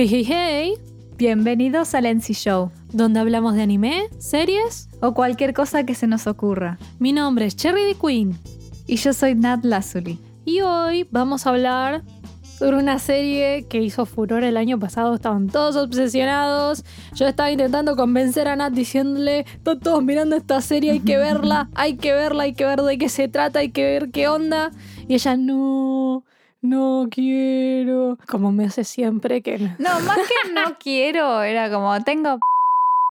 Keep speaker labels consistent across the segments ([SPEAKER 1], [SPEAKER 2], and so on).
[SPEAKER 1] Hey, hey, hey,
[SPEAKER 2] Bienvenidos al NC Show
[SPEAKER 1] donde hablamos de anime, series.
[SPEAKER 2] o cualquier cosa que se nos ocurra.
[SPEAKER 1] Mi nombre es Cherry the Queen
[SPEAKER 2] Y yo soy Nat Lazuli.
[SPEAKER 1] y hoy vamos a hablar sobre una serie que hizo furor el año pasado. Estaban todos obsesionados. Yo estaba intentando convencer a Nat diciéndole: Están todos mirando esta serie, hay que verla, hay que verla, hay que ver de qué se trata, hay que ver qué onda. Y ella, no. No quiero. Como me hace siempre que no.
[SPEAKER 2] No, más que no quiero, era como tengo.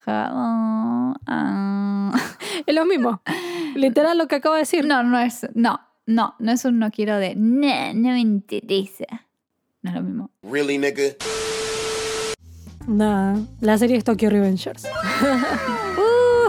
[SPEAKER 2] oh, ah.
[SPEAKER 1] Es lo mismo. Literal lo que acabo de decir.
[SPEAKER 2] No, no es. No, no, no es un no quiero de. No, no me interesa. No es lo mismo.
[SPEAKER 3] Really, nigga?
[SPEAKER 1] Nada, la serie es Tokyo Revengers.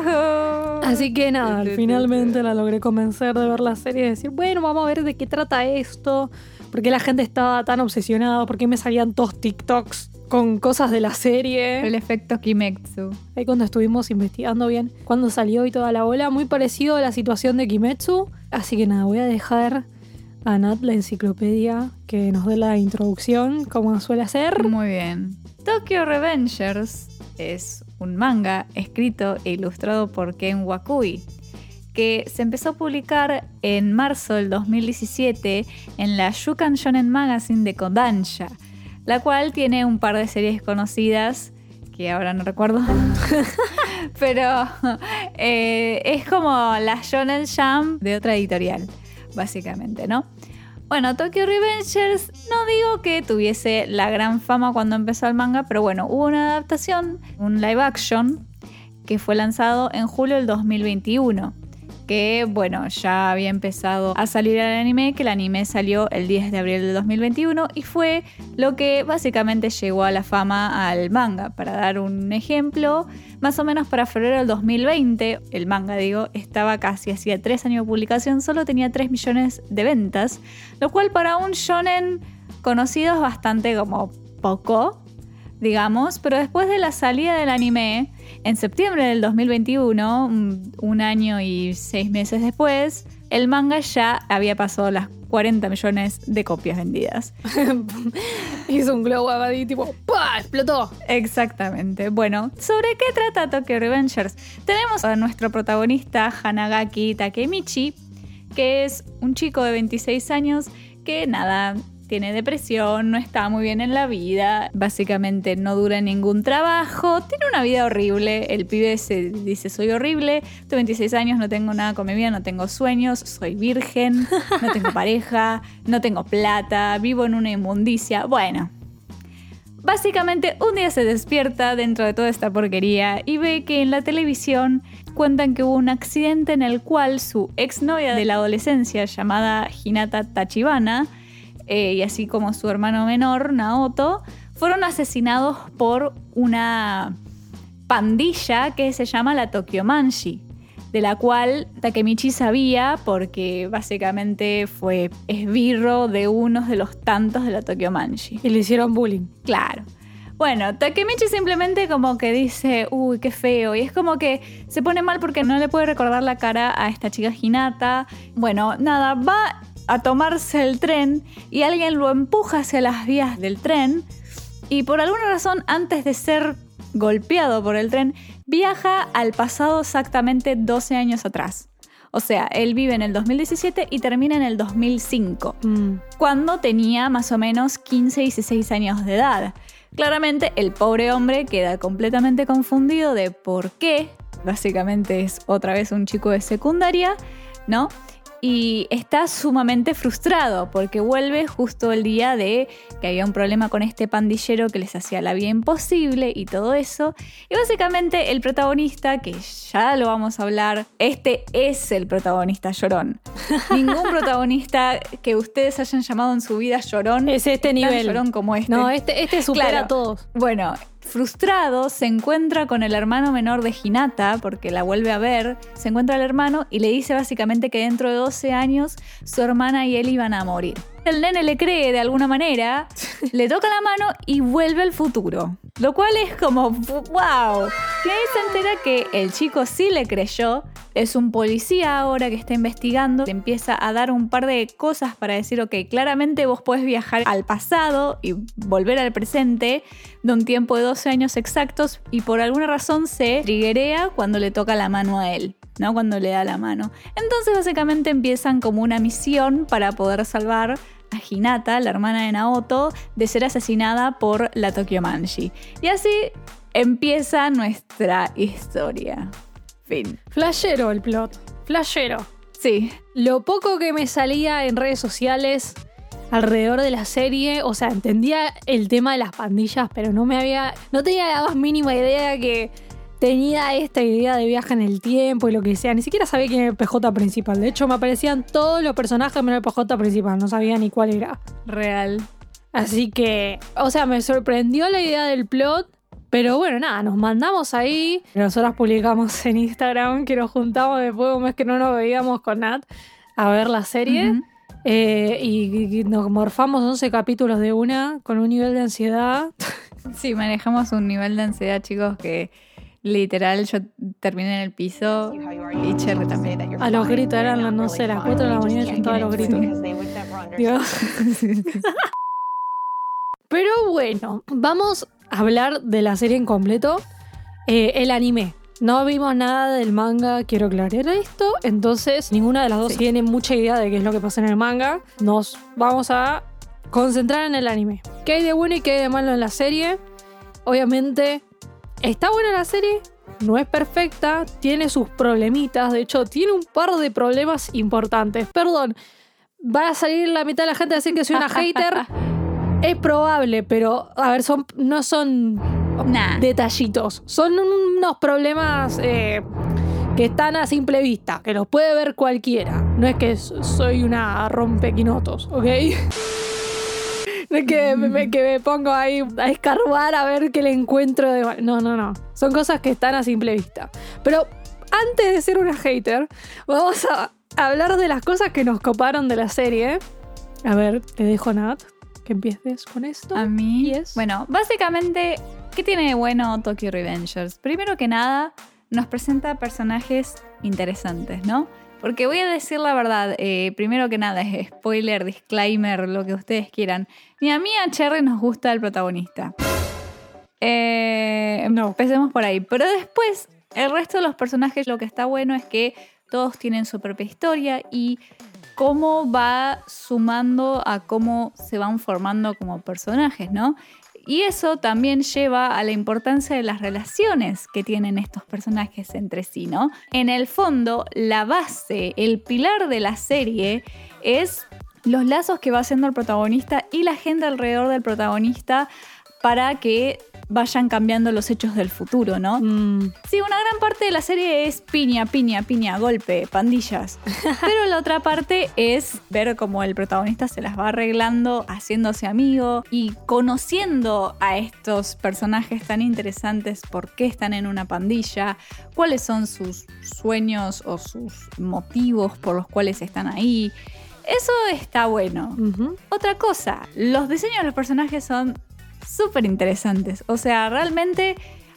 [SPEAKER 1] Así que nada, finalmente la logré convencer de ver la serie y decir, bueno, vamos a ver de qué trata esto, por qué la gente estaba tan obsesionada, por qué me salían todos TikToks con cosas de la serie.
[SPEAKER 2] El efecto Kimetsu.
[SPEAKER 1] Ahí cuando estuvimos investigando bien cuándo salió y toda la bola, muy parecido a la situación de Kimetsu. Así que nada, voy a dejar a Nat la enciclopedia que nos dé la introducción, como suele hacer.
[SPEAKER 2] Muy bien. Tokyo Revengers es un manga escrito e ilustrado por Ken Wakui, que se empezó a publicar en marzo del 2017 en la Shukan Shonen Magazine de Kodansha, la cual tiene un par de series conocidas que ahora no recuerdo. Pero eh, es como la Shonen Jump de otra editorial, básicamente, ¿no? Bueno, Tokyo Revengers no digo que tuviese la gran fama cuando empezó el manga, pero bueno, hubo una adaptación, un live action, que fue lanzado en julio del 2021. Que bueno, ya había empezado a salir el anime, que el anime salió el 10 de abril del 2021 y fue lo que básicamente llegó a la fama al manga. Para dar un ejemplo, más o menos para febrero del 2020, el manga, digo, estaba casi hacía tres años de publicación, solo tenía 3 millones de ventas, lo cual para un shonen conocido es bastante como poco, digamos, pero después de la salida del anime, en septiembre del 2021, un, un año y seis meses después, el manga ya había pasado las 40 millones de copias vendidas.
[SPEAKER 1] Hizo un glow up ahí, tipo, ¡pah! explotó.
[SPEAKER 2] Exactamente. Bueno, ¿sobre qué trata Tokyo Revengers? Tenemos a nuestro protagonista Hanagaki Takemichi, que es un chico de 26 años que nada, tiene depresión, no está muy bien en la vida, básicamente no dura ningún trabajo, tiene una vida horrible, el pibe se dice soy horrible, tengo 26 años, no tengo nada con mi vida, no tengo sueños, soy virgen, no tengo pareja, no tengo plata, vivo en una inmundicia, bueno. Básicamente un día se despierta dentro de toda esta porquería y ve que en la televisión cuentan que hubo un accidente en el cual su exnovia de la adolescencia llamada Hinata Tachibana eh, y así como su hermano menor Naoto fueron asesinados por una pandilla que se llama la Tokyo Manshi de la cual Takemichi sabía porque básicamente fue esbirro de unos de los tantos de la Tokyo Manshi.
[SPEAKER 1] Y le hicieron bullying.
[SPEAKER 2] Claro. Bueno, Takemichi simplemente como que dice, uy, qué feo. Y es como que se pone mal porque no le puede recordar la cara a esta chica Hinata. Bueno, nada, va a tomarse el tren y alguien lo empuja hacia las vías del tren. Y por alguna razón, antes de ser golpeado por el tren, viaja al pasado exactamente 12 años atrás. O sea, él vive en el 2017 y termina en el 2005
[SPEAKER 1] Mm.
[SPEAKER 2] cuando tenía más o menos 15 y 16 años de edad. Claramente el pobre hombre queda completamente confundido de por qué, básicamente es otra vez un chico de secundaria, ¿no? Y está sumamente frustrado porque vuelve justo el día de que había un problema con este pandillero que les hacía la vida imposible y todo eso. Y básicamente el protagonista, que ya lo vamos a hablar, este es el protagonista llorón. Ningún protagonista que ustedes hayan llamado en su vida llorón
[SPEAKER 1] Es este
[SPEAKER 2] tan
[SPEAKER 1] nivel.
[SPEAKER 2] llorón como este.
[SPEAKER 1] No, este, este supera
[SPEAKER 2] Claro.
[SPEAKER 1] a todos.
[SPEAKER 2] Bueno, frustrado, se encuentra con el hermano menor de Hinata, porque la vuelve a ver, se encuentra al hermano y le dice básicamente que dentro de 12 años su hermana y él iban a morir. El nene le cree de alguna manera, le toca la mano y vuelve al futuro. Lo cual es como, wow. Ahí se entera que el chico sí le creyó es un policía ahora que está investigando, te empieza a dar un par de cosas para decir, ok, claramente vos podés viajar al pasado y volver al presente de un tiempo de 12 años exactos y por alguna razón se triguea cuando le toca la mano a él. ¿No? Cuando le da la mano. Entonces básicamente empiezan como una misión para poder salvar a Hinata, la hermana de Naoto, de ser asesinada por la Tokyo Manji. Y así empieza nuestra historia. Fin.
[SPEAKER 1] Flashero el plot. Flashero.
[SPEAKER 2] Sí.
[SPEAKER 1] Lo poco que me salía en redes sociales alrededor de la serie, o sea, entendía el tema de las pandillas, pero no me había. No tenía la más mínima idea que tenía esta idea de viaje en el tiempo y lo que sea. Ni siquiera sabía quién era el PJ principal. De hecho, me aparecían todos los personajes menos el PJ principal. No sabía ni cuál era.
[SPEAKER 2] Real.
[SPEAKER 1] Así que, o sea, me sorprendió la idea del plot. Pero bueno, nada, nos mandamos ahí. Nosotras publicamos en Instagram que nos juntamos después de un mes que no nos veíamos con Nat a ver la serie. Eh, y, y nos morfamos 11 capítulos de una con un nivel de ansiedad.
[SPEAKER 2] Sí, manejamos un nivel de ansiedad, chicos, que Literal, yo terminé en el piso y Cherry también.
[SPEAKER 1] A los gritos, eran, no sé, las 4 de la mañana y yo estaba a los gritos. Pero bueno, vamos a hablar de la serie en completo. Eh, el anime. No vimos nada del manga, quiero aclarar esto. Entonces, ninguna de las dos tiene mucha idea de qué es lo que pasa en el manga. Nos vamos a concentrar en el anime. ¿Qué hay de bueno y qué hay de malo en la serie? Obviamente, Está buena la serie, no es perfecta, tiene sus problemitas, de hecho tiene un par de problemas importantes. Perdón, va a salir la mitad de la gente a decir que soy una hater. Es probable, pero a ver, son, no son detallitos, son unos problemas eh, que están a simple vista, que los puede ver cualquiera. No es que soy una rompequinotos, ¿ok? que me, que me pongo ahí a escarbar a ver qué le encuentro de... No, no, no. Son cosas que están a simple vista. Pero antes de ser una hater, vamos a hablar de las cosas que nos coparon de la serie. A ver, te dejo Nat, que empieces con esto.
[SPEAKER 2] A mí. Bueno, básicamente, ¿qué tiene de bueno Tokyo Revengers? Primero que nada, nos presenta personajes interesantes, ¿no? Porque voy a decir la verdad, eh, primero que nada, es spoiler, disclaimer, lo que ustedes quieran. Ni a mí a Cherry nos gusta el protagonista. Eh, no, empecemos por ahí. Pero después, el resto de los personajes, lo que está bueno es que todos tienen su propia historia y cómo va sumando a cómo se van formando como personajes, ¿no? Y eso también lleva a la importancia de las relaciones que tienen estos personajes entre sí, ¿no? En el fondo, la base, el pilar de la serie es los lazos que va haciendo el protagonista y la gente alrededor del protagonista para que vayan cambiando los hechos del futuro, ¿no? Mm. Sí, una gran parte de la serie es piña, piña, piña, golpe, pandillas. Pero la otra parte es ver cómo el protagonista se las va arreglando, haciéndose amigo y conociendo a estos personajes tan interesantes, por qué están en una pandilla, cuáles son sus sueños o sus motivos por los cuales están ahí. Eso está bueno. Otra cosa, los diseños de los personajes son súper interesantes. O sea, realmente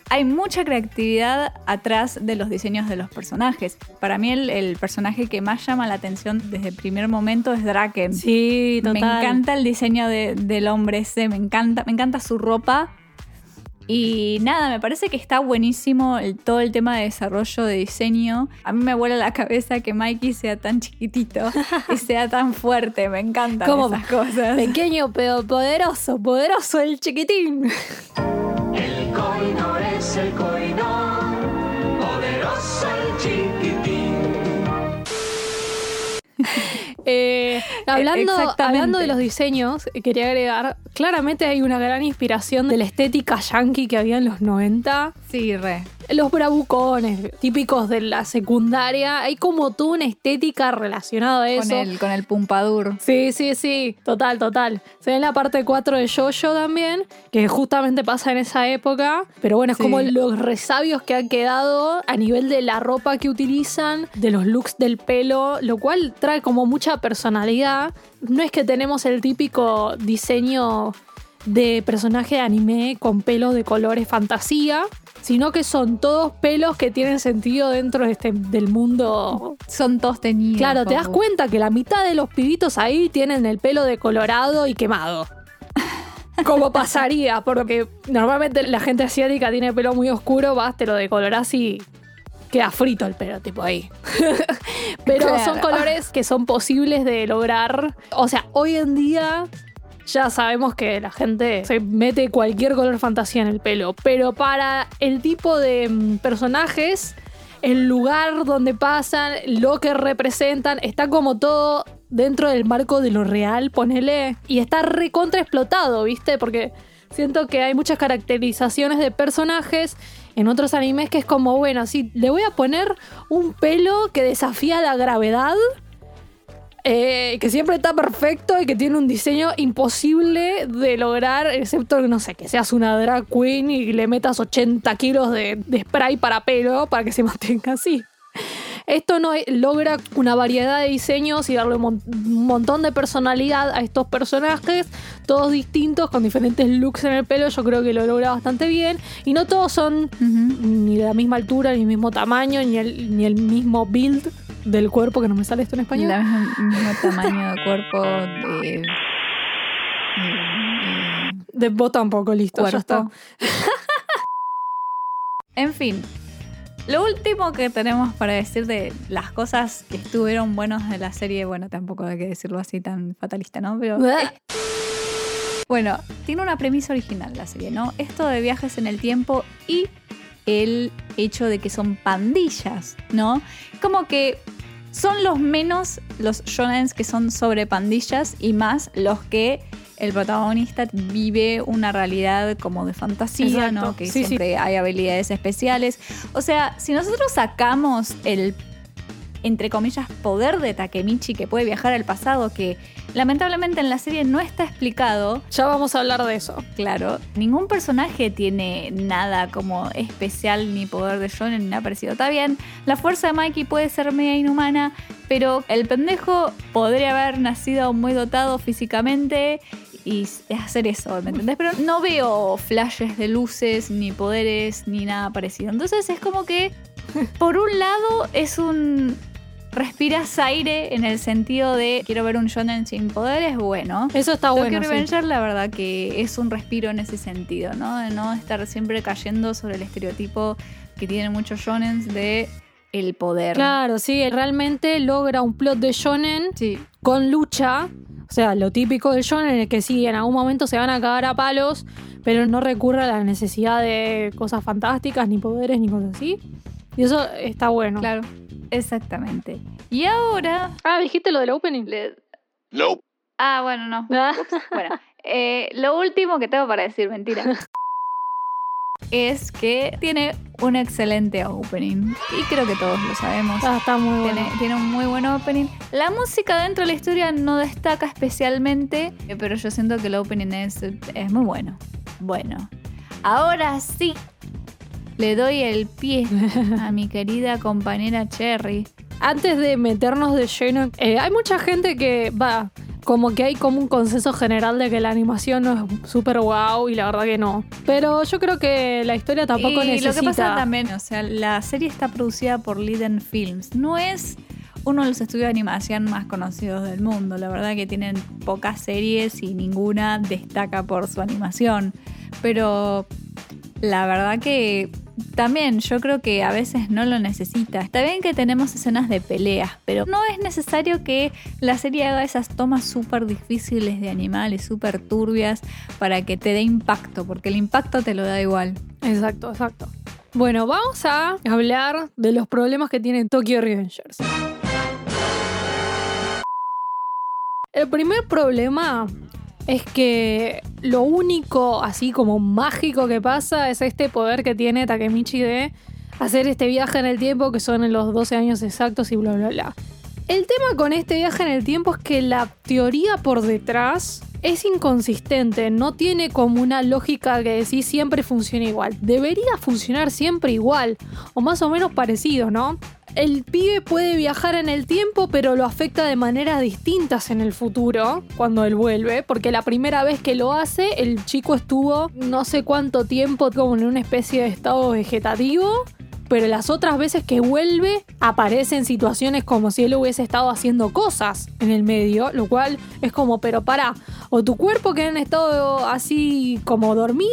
[SPEAKER 2] hay mucha creatividad atrás de los diseños de los personajes. Para mí el, personaje que más llama la atención desde el primer momento es Draken.
[SPEAKER 1] Sí, total.
[SPEAKER 2] Me encanta el diseño del hombre ese, me encanta, me encanta su ropa. Y nada, me parece que está buenísimo todo el tema de desarrollo de diseño. A mí me vuela la cabeza que Mikey sea tan chiquitito y sea tan fuerte. Me encantan esas cosas.
[SPEAKER 1] Pequeño pero poderoso, poderoso el chiquitín. El coino es el coino, Eh, hablando, hablando de los diseños, quería agregar, claramente hay una gran inspiración de la estética yankee que había en los 90.
[SPEAKER 2] Sí, re
[SPEAKER 1] los bravucones típicos de la secundaria. Hay como toda una estética relacionada a eso.
[SPEAKER 2] Con el, con el pumpadur.
[SPEAKER 1] Sí, sí, sí. Total, total. Se ve en la parte 4 de Jojo también, que justamente pasa en esa época. Pero bueno, es como los resabios que han quedado a nivel de la ropa que utilizan, de los looks del pelo, lo cual trae como mucha personalidad. No es que tenemos el típico diseño de personaje de anime con pelo de colores fantasía, sino que son todos pelos que tienen sentido dentro de este, del mundo.
[SPEAKER 2] Son todos teñidos.
[SPEAKER 1] Claro, te das cuenta que la mitad de los pibitos ahí tienen el pelo decolorado y quemado. Como pasaría, porque normalmente la gente asiática tiene pelo muy oscuro, vas, te lo decolorás y queda frito el pelo, tipo ahí. Pero
[SPEAKER 2] Claro.
[SPEAKER 1] son colores que son posibles de lograr. O sea, hoy en día ya sabemos que la gente se mete cualquier color fantasía en el pelo, pero para el tipo de mm, personajes, el lugar donde pasan, lo que representan, está como todo dentro del marco de lo real, ponele, y está recontra explotado, ¿viste? Porque siento que hay muchas caracterizaciones de personajes en otros animes que es como, bueno, sí, le voy a poner un pelo que desafía la gravedad eh, que siempre está perfecto y que tiene un diseño imposible de lograr, excepto, no sé, que seas una drag queen y le metas 80 kilos de, de spray para pelo para que se mantenga así. Esto no logra una variedad de diseños y darle un, mon- un montón de personalidad a estos personajes, todos distintos, con diferentes looks en el pelo. Yo creo que lo logra bastante bien. Y no todos son ni de la misma altura, ni el mismo tamaño, ni el, ni el mismo build del cuerpo, que no me sale esto en español.
[SPEAKER 2] El mismo tamaño de cuerpo de. de- de-
[SPEAKER 1] De vos tampoco, listo, ya está.
[SPEAKER 2] cuerpo. en fin. Lo último que tenemos para decir de las cosas que estuvieron buenas de la serie, bueno, tampoco hay que decirlo así tan fatalista, ¿no? Pero bueno, tiene una premisa original la serie, ¿no? Esto de viajes en el tiempo y el hecho de que son pandillas, ¿no? Como que son los menos los shonens que son sobre pandillas y más los que el protagonista vive una realidad como de fantasía,
[SPEAKER 1] Exacto.
[SPEAKER 2] ¿no? Que
[SPEAKER 1] Sí, sí.
[SPEAKER 2] siempre hay habilidades especiales. O sea, si nosotros sacamos el entre comillas, poder de Takemichi que puede viajar al pasado, que lamentablemente en la serie no está explicado,
[SPEAKER 1] Ya vamos a hablar de eso.
[SPEAKER 2] Claro, ningún personaje tiene nada como especial ni poder de Shonen ni nada parecido. Está bien, la fuerza de Mikey puede ser media inhumana, pero el pendejo podría haber nacido muy dotado físicamente y hacer eso, ¿me entendés? Pero no veo flashes de luces, ni poderes, ni nada parecido. Entonces es como que, por un lado, es un... Respiras aire en el sentido de quiero ver un shonen sin poderes, bueno.
[SPEAKER 1] Eso está
[SPEAKER 2] Tokyo
[SPEAKER 1] bueno. sí.
[SPEAKER 2] Revenger, la verdad que es un respiro en ese sentido, ¿no? De no estar siempre cayendo sobre el estereotipo que tienen muchos shonens de el poder.
[SPEAKER 1] Claro, sí, realmente logra un plot de shonen
[SPEAKER 2] Sí.
[SPEAKER 1] con lucha. O sea, lo típico del shonen es que sí, en algún momento se van a cagar a palos, pero no recurre a la necesidad de cosas fantásticas, ni poderes, ni cosas así. Y eso está bueno.
[SPEAKER 2] Claro, exactamente. Y ahora...
[SPEAKER 1] Ah, dijiste lo del opening.
[SPEAKER 2] le-
[SPEAKER 3] Nope.
[SPEAKER 2] Ah, bueno, no.
[SPEAKER 1] Ah.
[SPEAKER 2] Bueno, eh, lo último que tengo para decir, mentira, es que tiene un excelente opening. Y creo que todos lo sabemos.
[SPEAKER 1] Ah, está muy bueno.
[SPEAKER 2] Tiene, tiene un muy buen opening. La música dentro de la historia no destaca especialmente, eh, pero yo siento que el opening es, es muy bueno. Bueno, ahora sí le doy el pie a mi querida compañera Cherry.
[SPEAKER 1] Antes de meternos de lleno, eh, hay mucha gente que va, como que hay como un consenso general de que la animación no es súper wow y la verdad que no. Pero yo creo que la historia tampoco
[SPEAKER 2] y
[SPEAKER 1] necesita.
[SPEAKER 2] lo que pasa también, o sea, la serie está producida por Liden Films. No es uno de los estudios de animación más conocidos del mundo. La verdad que tienen pocas series y ninguna destaca por su animación. Pero la verdad que también yo creo que a veces no lo necesita. Está bien que tenemos escenas de peleas, pero no es necesario que la serie haga esas tomas súper difíciles de animales, súper turbias, para que te dé impacto, porque el impacto te lo da igual.
[SPEAKER 1] Exacto, exacto. Bueno, vamos a hablar de los problemas que tiene Tokyo Revengers. El primer problema es que lo único así como mágico que pasa es este poder que tiene Takemichi de hacer este viaje en el tiempo que son en los 12 años exactos y bla bla bla. El tema con este viaje en el tiempo es que la teoría por detrás es inconsistente, no tiene como una lógica que decir siempre funciona igual. Debería funcionar siempre igual, o más o menos parecido, ¿no? El pibe puede viajar en el tiempo, pero lo afecta de maneras distintas en el futuro, cuando él vuelve, porque la primera vez que lo hace, el chico estuvo no sé cuánto tiempo como en una especie de estado vegetativo pero las otras veces que vuelve aparecen situaciones como si él hubiese estado haciendo cosas en el medio, lo cual es como, pero para, o tu cuerpo queda en estado así como dormido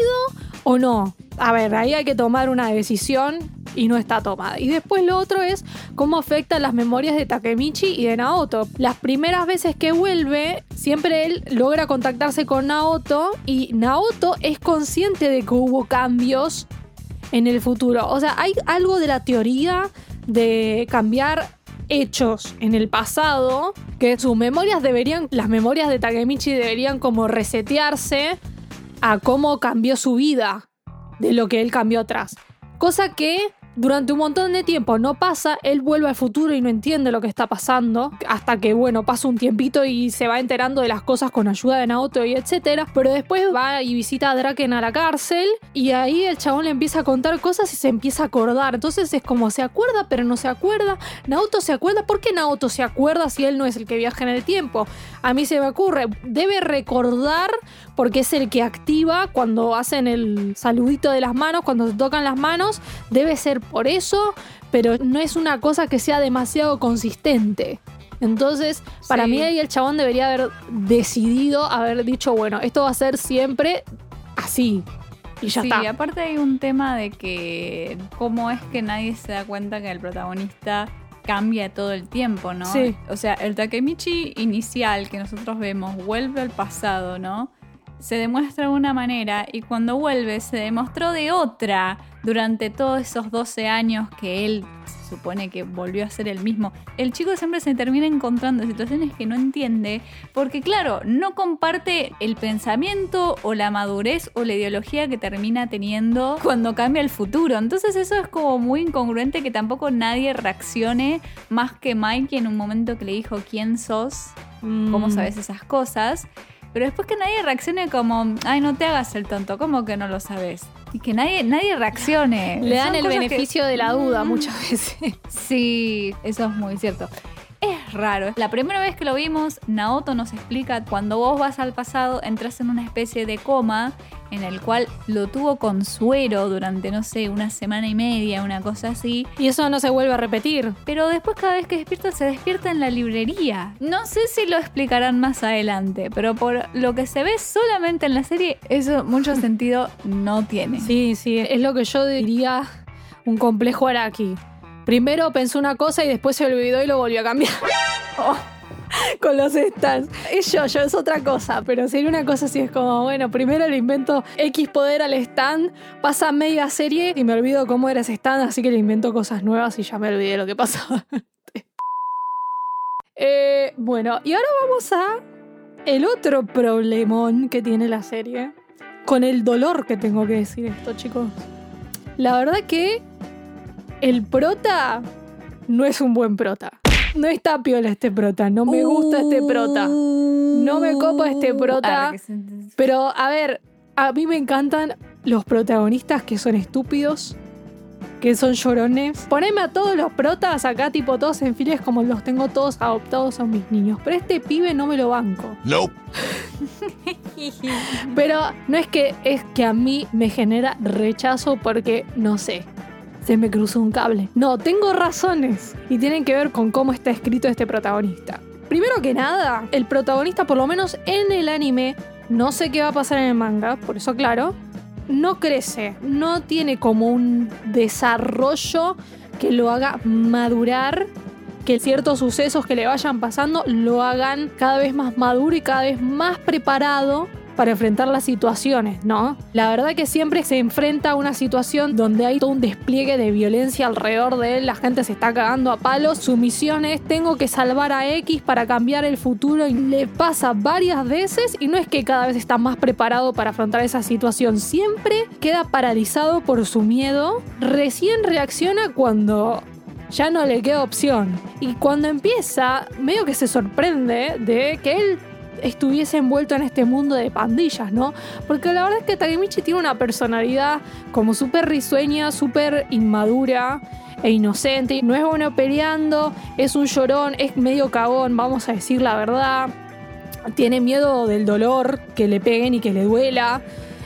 [SPEAKER 1] o no. A ver, ahí hay que tomar una decisión y no está tomada. Y después lo otro es cómo afectan las memorias de Takemichi y de Naoto. Las primeras veces que vuelve, siempre él logra contactarse con Naoto y Naoto es consciente de que hubo cambios en el futuro. O sea, hay algo de la teoría de cambiar hechos en el pasado que sus memorias deberían, las memorias de Takemichi deberían como resetearse a cómo cambió su vida de lo que él cambió atrás. Cosa que durante un montón de tiempo no pasa, él vuelve al futuro y no entiende lo que está pasando, hasta que, bueno, pasa un tiempito y se va enterando de las cosas con ayuda de Naoto y etcétera, pero después va y visita a Draken a la cárcel y ahí el chabón le empieza a contar cosas y se empieza a acordar, entonces es como se acuerda pero no se acuerda, Naoto se acuerda, ¿por qué Naoto se acuerda si él no es el que viaja en el tiempo? A mí se me ocurre, debe recordar porque es el que activa cuando hacen el saludito de las manos, cuando se tocan las manos, debe ser por eso, pero no es una cosa que sea demasiado consistente. Entonces, para mí ahí el chabón debería haber decidido, haber dicho, bueno, esto va a ser siempre así. Y ya
[SPEAKER 2] sí,
[SPEAKER 1] está.
[SPEAKER 2] aparte hay un tema de que cómo es que nadie se da cuenta que el protagonista cambia todo el tiempo, ¿no?
[SPEAKER 1] Sí.
[SPEAKER 2] O sea, el Takemichi inicial que nosotros vemos vuelve al pasado, ¿no? Se demuestra de una manera y cuando vuelve se demostró de otra durante todos esos 12 años que él se supone que volvió a ser el mismo. El chico siempre se termina encontrando en situaciones que no entiende porque claro, no comparte el pensamiento o la madurez o la ideología que termina teniendo cuando cambia el futuro. Entonces eso es como muy incongruente que tampoco nadie reaccione más que Mikey en un momento que le dijo quién sos, cómo
[SPEAKER 1] Mm.
[SPEAKER 2] sabes esas cosas. Pero después que nadie reaccione como, ay, no te hagas el tonto, ¿cómo que no lo sabes? Y que nadie, nadie reaccione.
[SPEAKER 1] Le dan
[SPEAKER 2] Son
[SPEAKER 1] el
[SPEAKER 2] que-
[SPEAKER 1] beneficio de la duda
[SPEAKER 2] Mm.
[SPEAKER 1] muchas veces.
[SPEAKER 2] Sí, eso es muy cierto. Es raro. La primera vez que lo vimos, Naoto nos explica cuando vos vas al pasado, entras en una especie de coma en el cual lo tuvo con suero durante, no sé, una semana y media, una cosa así.
[SPEAKER 1] Y eso no se vuelve a repetir.
[SPEAKER 2] Pero después cada vez que despierta se despierta en la librería. No sé si lo explicarán más adelante, pero por lo que se ve solamente en la serie, eso mucho sentido no tiene.
[SPEAKER 1] Sí, sí, es lo que yo diría un complejo Araki. Primero pensó una cosa y después se olvidó y lo volvió a cambiar. Oh, con los stands. Es yo, yo es otra cosa, pero sería una cosa así, es como, bueno, primero le invento X poder al stand, pasa media serie y me olvido cómo era ese stand, así que le invento cosas nuevas y ya me olvidé lo que pasaba. Eh, bueno, y ahora vamos a el otro problemón que tiene la serie. Con el dolor que tengo que decir esto, chicos. La verdad que el prota no es un buen prota. No está piola este prota, no me gusta este prota. No me copa este prota.
[SPEAKER 2] Ah,
[SPEAKER 1] Pero, a ver, a mí me encantan los protagonistas que son estúpidos, que son llorones. Poneme a todos los protas acá, tipo todos en filas, como los tengo todos adoptados, son mis niños. Pero este pibe no me lo banco.
[SPEAKER 3] Nope.
[SPEAKER 1] Pero no es que es que a mí me genera rechazo porque, no sé, se me cruzó un cable. No, tengo razones y tienen que ver con cómo está escrito este protagonista. Primero que nada, el protagonista, por lo menos en el anime, no sé qué va a pasar en el manga, por eso claro, no crece, no tiene como un desarrollo que lo haga madurar, que ciertos sucesos que le vayan pasando lo hagan cada vez más maduro y cada vez más preparado para enfrentar las situaciones, ¿no? La verdad que siempre se enfrenta a una situación donde hay todo un despliegue de violencia alrededor de él, la gente se está cagando a palos, su misión es tengo que salvar a X para cambiar el futuro y le pasa varias veces y no es que cada vez está más preparado para afrontar esa situación, siempre queda paralizado por su miedo, recién reacciona cuando ya no le queda opción. Y cuando empieza, medio que se sorprende de que él estuviese envuelto en este mundo de pandillas, ¿no? Porque la verdad es que Takemichi tiene una personalidad como súper risueña, súper inmadura e inocente. No es bueno peleando, es un llorón, es medio cagón, vamos a decir la verdad. Tiene miedo del dolor, que le peguen y que le duela.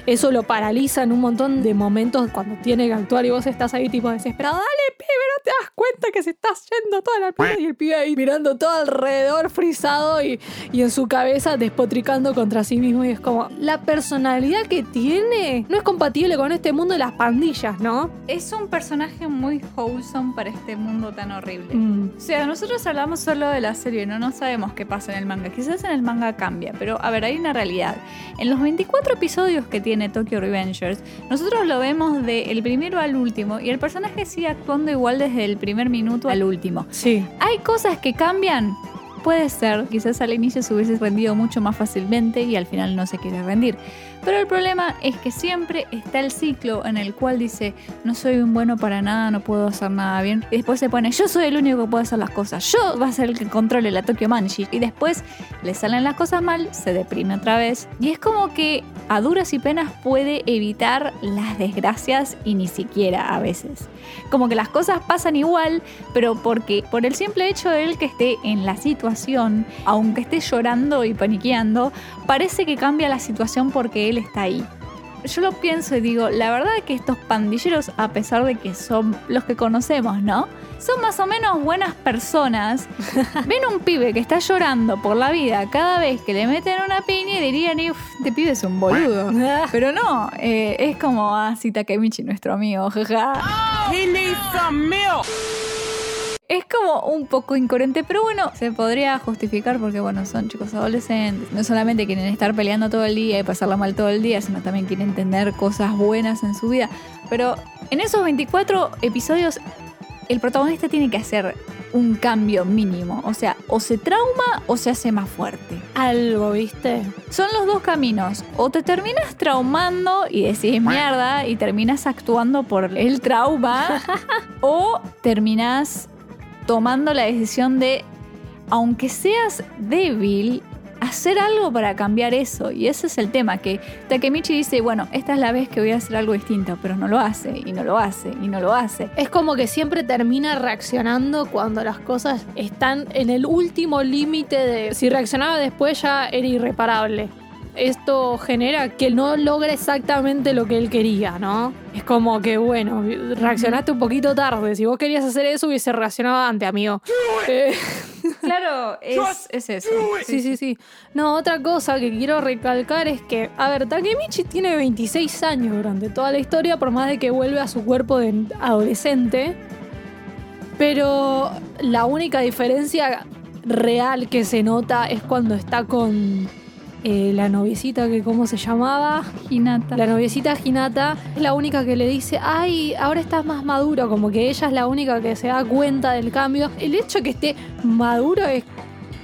[SPEAKER 1] Eso lo paraliza en un montón de momentos cuando tiene que actuar y vos estás ahí tipo desesperado. Dale, pibe, no te das cuenta que se está yendo toda la pibe y el pibe ahí mirando todo alrededor frisado y, y en su cabeza despotricando contra sí mismo. Y es como, la personalidad que tiene no es compatible con este mundo de las pandillas, ¿no?
[SPEAKER 2] Es un personaje muy wholesome para este mundo tan horrible.
[SPEAKER 1] Mm.
[SPEAKER 2] O sea, nosotros hablamos solo de la serie, no, no sabemos qué pasa en el manga. Quizás en el manga cambia, pero a ver, hay una realidad. En los 24 episodios que tiene Tokyo Revengers, nosotros lo vemos del primero al último y el personaje sigue actuando igual desde el primer minuto al último.
[SPEAKER 1] Sí.
[SPEAKER 2] ¿Hay cosas que cambian? Puede ser, quizás al inicio se hubiese rendido mucho más fácilmente y al final no se quiere rendir. Pero el problema es que siempre está el ciclo en el cual dice, no soy un bueno para nada, no puedo hacer nada bien. Y después se pone, yo soy el único que puede hacer las cosas, yo va a ser el que controle la Tokyo Manji. Y después le salen las cosas mal, se deprime otra vez. Y es como que a duras y penas puede evitar las desgracias y ni siquiera a veces. Como que las cosas pasan igual, pero porque por el simple hecho de él que esté en la situación, aunque esté llorando y paniqueando, parece que cambia la situación porque él está ahí. Yo lo pienso y digo, la verdad que estos pandilleros, a pesar de que son los que conocemos, ¿no? Son más o menos buenas personas. Ven un pibe que está llorando por la vida cada vez que le meten una piña y dirían, "Uf, este pibe es un boludo. Pero no, eh, es como así Takemichi, nuestro amigo, jaja.
[SPEAKER 3] He needs some milk.
[SPEAKER 2] Es como un poco incoherente, pero bueno, se podría justificar porque, bueno, son chicos adolescentes. No solamente quieren estar peleando todo el día y pasarla mal todo el día, sino también quieren tener cosas buenas en su vida. Pero en esos 24 episodios, el protagonista tiene que hacer un cambio mínimo. O sea, o se trauma o se hace más fuerte.
[SPEAKER 1] Algo, ¿viste?
[SPEAKER 2] Son los dos caminos. O te terminas traumando y decís mierda y terminas actuando por el trauma. o terminas tomando la decisión de, aunque seas débil, hacer algo para cambiar eso. Y ese es el tema, que Takemichi dice, bueno, esta es la vez que voy a hacer algo distinto, pero no lo hace, y no lo hace, y no lo hace.
[SPEAKER 1] Es como que siempre termina reaccionando cuando las cosas están en el último límite de si reaccionaba después ya era irreparable. Esto genera que no logra exactamente lo que él quería, ¿no? Es como que, bueno, reaccionaste un poquito tarde. Si vos querías hacer eso, hubiese reaccionado antes, amigo. Eh,
[SPEAKER 2] Claro, es, es eso.
[SPEAKER 1] sí, sí, sí. No, otra cosa que quiero recalcar es que, a ver, Takemichi tiene 26 años durante toda la historia, por más de que vuelve a su cuerpo de adolescente. Pero la única diferencia real que se nota es cuando está con eh, la noviecita que, ¿cómo se llamaba?
[SPEAKER 2] Hinata.
[SPEAKER 1] La noviecita Hinata es la única que le dice, ay, ahora estás más maduro, como que ella es la única que se da cuenta del cambio. El hecho de que esté maduro es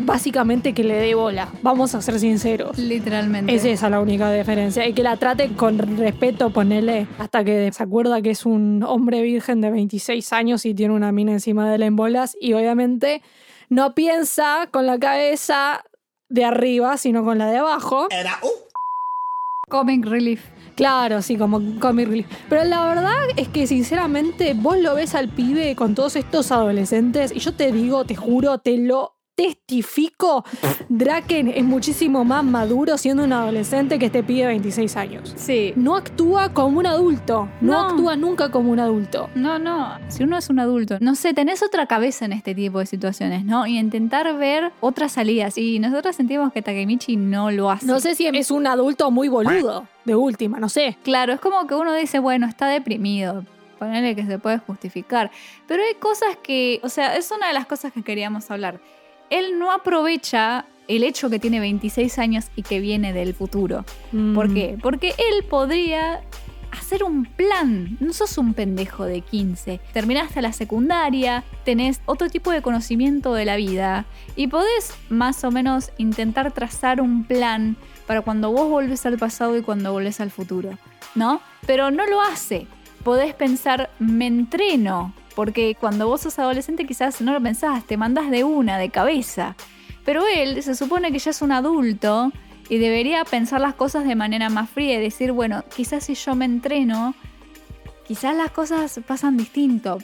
[SPEAKER 1] básicamente que le dé bola, vamos a ser sinceros.
[SPEAKER 2] Literalmente.
[SPEAKER 1] Es esa la única diferencia. Y que la trate con respeto, ponele, hasta que se acuerda que es un hombre virgen de 26 años y tiene una mina encima de él en bolas. Y obviamente no piensa con la cabeza de arriba, sino con la de abajo.
[SPEAKER 3] Era uh.
[SPEAKER 2] Comic Relief.
[SPEAKER 1] Claro, sí, como comic relief. Pero la verdad es que sinceramente vos lo ves al pibe con todos estos adolescentes y yo te digo, te juro, te lo testifico, Draken es muchísimo más maduro siendo un adolescente que este pibe de 26 años.
[SPEAKER 2] Sí.
[SPEAKER 1] No actúa como un adulto, no,
[SPEAKER 2] No.
[SPEAKER 1] actúa nunca como un adulto.
[SPEAKER 2] No, no, si uno es un adulto, no sé, tenés otra cabeza en este tipo de situaciones, ¿no? Y intentar ver otras salidas. Y nosotros sentimos que Takemichi no lo hace.
[SPEAKER 1] No sé si es un adulto muy boludo, de última, no sé.
[SPEAKER 2] Claro, es como que uno dice, bueno, está deprimido. Ponerle que se puede justificar. Pero hay cosas que, o sea, es una de las cosas que queríamos hablar. Él no aprovecha el hecho que tiene 26 años y que viene del futuro. ¿Por
[SPEAKER 1] Mm.
[SPEAKER 2] qué? Porque él podría hacer un plan. No sos un pendejo de 15. Terminaste la secundaria, tenés otro tipo de conocimiento de la vida y podés más o menos intentar trazar un plan para cuando vos volvés al pasado y cuando volvés al futuro, ¿no? Pero no lo hace. Podés pensar, me entreno, porque cuando vos sos adolescente quizás no lo pensás, te mandás de una, de cabeza. Pero él se supone que ya es un adulto y debería pensar las cosas de manera más fría y decir, bueno, quizás si yo me entreno, quizás las cosas pasan distinto.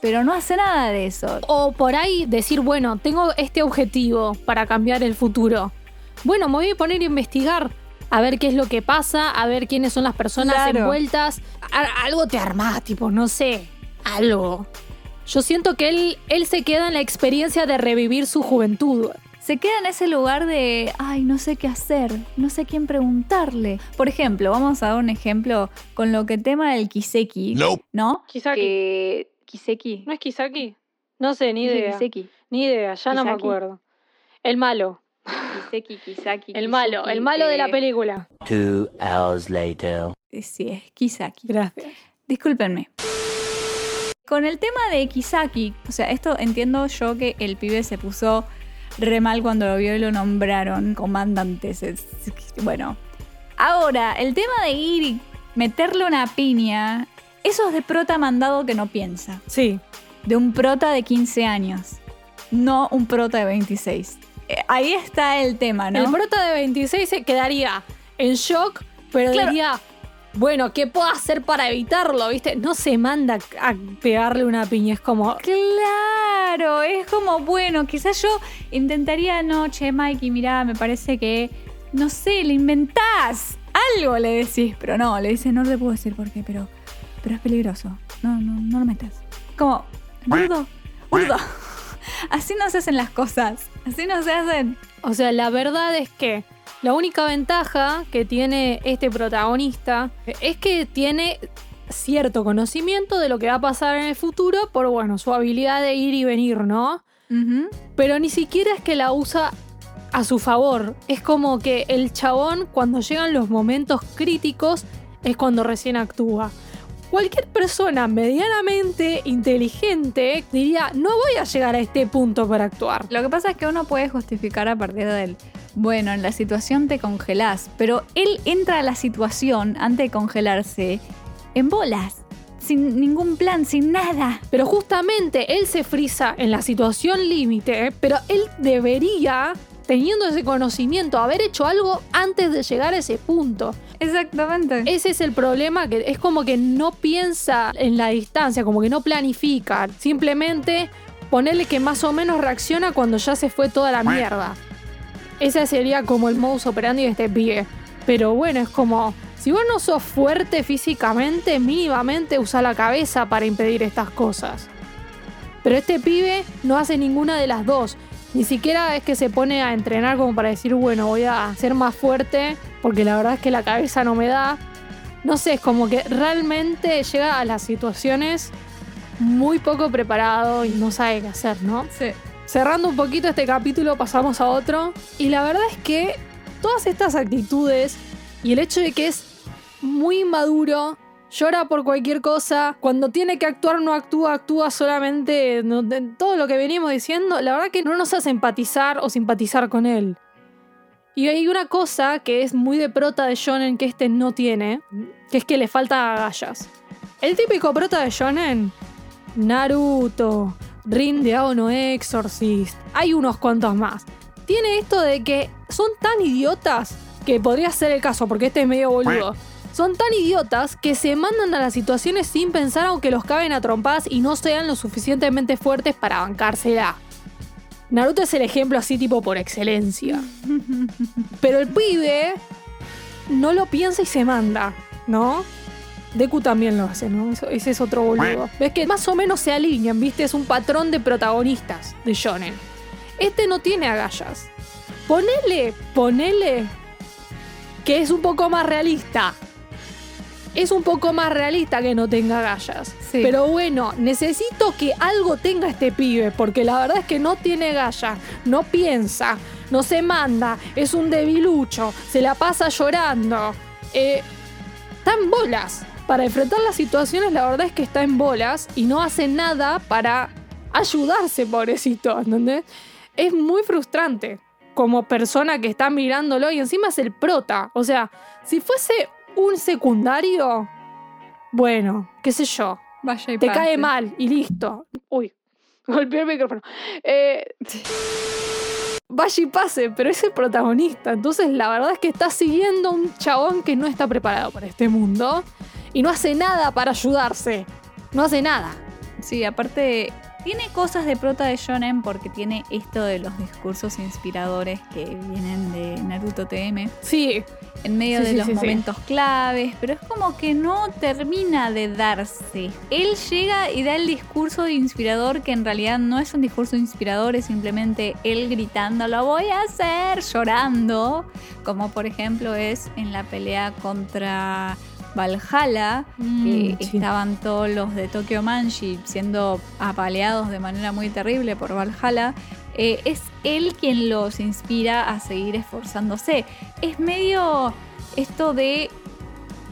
[SPEAKER 2] Pero no hace nada de eso.
[SPEAKER 1] O por ahí decir, bueno, tengo este objetivo para cambiar el futuro. Bueno, me voy a poner a investigar, a ver qué es lo que pasa, a ver quiénes son las personas
[SPEAKER 2] Claro.
[SPEAKER 1] envueltas. A- algo te armás, tipo, no sé, algo. Yo siento que él, él se queda en la experiencia de revivir su juventud.
[SPEAKER 2] se queda en ese lugar de, ay, no sé qué hacer, no sé quién preguntarle. Por ejemplo, vamos a dar un ejemplo con lo que tema del Kiseki,
[SPEAKER 3] Nope.
[SPEAKER 2] ¿no?
[SPEAKER 1] Kisaki.
[SPEAKER 2] Que Kiseki.
[SPEAKER 1] ¿No es Kisaki? No sé, ni idea.
[SPEAKER 2] Kiseki.
[SPEAKER 1] Ni idea, ya no me acuerdo. El malo.
[SPEAKER 2] Kiseki, Kisaki.
[SPEAKER 1] El malo, el malo de la
[SPEAKER 2] eh,
[SPEAKER 1] película.
[SPEAKER 3] Two hours later.
[SPEAKER 2] Sí, es Kisaki.
[SPEAKER 1] Gracias.
[SPEAKER 2] Discúlpenme. Con el tema de Kisaki, o sea, esto entiendo yo que el pibe se puso re mal cuando lo vio y lo nombraron comandante. Bueno, ahora, el tema de ir y meterle una piña, eso es de prota mandado que no piensa.
[SPEAKER 1] Sí.
[SPEAKER 2] De un prota de 15 años, no un prota de 26. Eh, ahí está el tema, ¿no?
[SPEAKER 1] El prota de 26 se quedaría en shock, pero
[SPEAKER 2] Claro.
[SPEAKER 1] diría, bueno, ¿qué puedo hacer para evitarlo? ¿Viste? No se manda a pegarle una piña, es como,
[SPEAKER 2] Claro, es como, bueno, quizás yo intentaría, no, che, Mikey, mirá, me parece que, no sé, le inventás. Algo le decís, pero no, le dices, no te puedo decir por qué, pero, pero es peligroso. No, no, no lo metas. Como, burdo, burdo. Así no se hacen las cosas. Así no se hacen.
[SPEAKER 1] o sea, la verdad es que la única ventaja que tiene este protagonista es que tiene cierto conocimiento de lo que va a pasar en el futuro por, bueno, su habilidad de ir y venir, ¿no? Pero ni siquiera es que la usa a su favor. Es como que el chabón, cuando llegan los momentos críticos, es cuando recién actúa. Cualquier persona medianamente inteligente diría, no voy a llegar a este punto para actuar.
[SPEAKER 2] Lo que pasa es que uno puede justificar a partir del, bueno, en la situación te congelás, pero él entra a la situación antes de congelarse en bolas, sin ningún plan, sin nada.
[SPEAKER 1] Pero justamente él se frisa en la situación límite, pero él debería, teniendo ese conocimiento, haber hecho algo antes de llegar a ese punto.
[SPEAKER 2] Exactamente.
[SPEAKER 1] Ese es el problema, que es como que no piensa en la distancia, como que no planifica. Simplemente ponerle que más o menos reacciona cuando ya se fue toda la mierda. Ese sería como el modus operandi de este pibe. Pero bueno, es como, si vos no sos fuerte físicamente, mínimamente usa la cabeza para impedir estas cosas. Pero este pibe no hace ninguna de las dos. Ni siquiera es que se pone a entrenar como para decir, bueno, voy a ser más fuerte, porque la verdad es que la cabeza no me da. No sé, es como que realmente llega a las situaciones muy poco preparado y no sabe qué hacer, ¿no?
[SPEAKER 2] Sí.
[SPEAKER 1] Cerrando un poquito este capítulo, pasamos a otro. Y la verdad es que todas estas actitudes y el hecho de que es muy inmaduro, llora por cualquier cosa, cuando tiene que actuar no actúa, actúa solamente de- todo lo que venimos diciendo, la verdad que no nos hace empatizar o simpatizar con él. Y hay una cosa que es muy de prota de shonen que este no tiene, que es que le falta agallas. El típico prota de shonen, Naruto, Rin de Aono Exorcist, hay unos cuantos más. Tiene esto de que son tan idiotas, que podría ser el caso, porque este es medio boludo. Son tan idiotas que se mandan a las situaciones sin pensar aunque los caben a trompadas y no sean lo suficientemente fuertes para bancársela. Naruto es el ejemplo así tipo por excelencia. Pero el pibe no lo piensa y se manda, ¿no? Deku también lo hace, ¿no? Eso- ese es otro boludo. Ves que más o menos se alinean, ¿viste? Es un patrón de protagonistas de Shonen. Este no tiene agallas. Ponele, ponele que es un poco más realista. Es un poco más realista que no tenga agallas.
[SPEAKER 2] Sí.
[SPEAKER 1] Pero bueno, necesito que algo tenga este pibe, porque la verdad es que no tiene gallas, no piensa, no se manda, es un debilucho, se la pasa llorando. Eh, está en bolas. Para enfrentar las situaciones, la verdad es que está en bolas y no hace nada para ayudarse, pobrecito, ¿entendés? Es muy frustrante como persona que está mirándolo y encima es el prota. O sea, si fuese un secundario, bueno, qué sé yo,
[SPEAKER 2] Vaya y
[SPEAKER 1] te
[SPEAKER 2] pase.
[SPEAKER 1] cae mal y listo. Uy, golpeé el micrófono. Eh, vaya y pase, pero es el protagonista. Entonces la verdad es que está siguiendo un chabón que no está preparado para este mundo y no hace nada para ayudarse. No hace nada.
[SPEAKER 2] Sí, aparte tiene cosas de prota de shonen porque tiene esto de los discursos inspiradores que vienen de Naruto TM
[SPEAKER 1] Sí,
[SPEAKER 2] en medio
[SPEAKER 1] Sí,
[SPEAKER 2] de
[SPEAKER 1] sí,
[SPEAKER 2] los
[SPEAKER 1] sí,
[SPEAKER 2] momentos claves, pero es como que no termina de darse. Él llega y da el discurso inspirador que en realidad no es un discurso inspirador, es simplemente él gritando lo voy a hacer, llorando, como por ejemplo es en la pelea contra Valhalla, que
[SPEAKER 1] Mm, sí.
[SPEAKER 2] estaban todos los de Tokyo Manji siendo apaleados de manera muy terrible por Valhalla. eh, es él quien los inspira a seguir esforzándose. Es medio esto de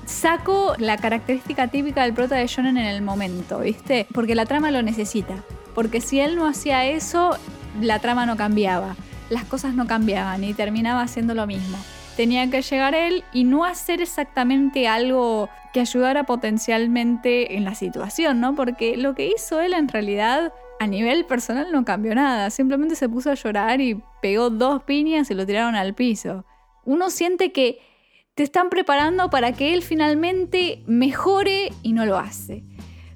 [SPEAKER 2] saco la característica típica del prota de shonen en el momento, ¿viste? Porque la trama lo necesita. Porque si él no hacía eso, la trama no cambiaba. Las cosas no cambiaban y terminaba haciendo lo mismo. Tenía que llegar él y no hacer exactamente algo que ayudara potencialmente en la situación, ¿no? Porque lo que hizo él en realidad a nivel personal no cambió nada. Simplemente se puso a llorar y pegó dos piñas y lo tiraron al piso. Uno siente que te están preparando para que él finalmente mejore y no lo hace.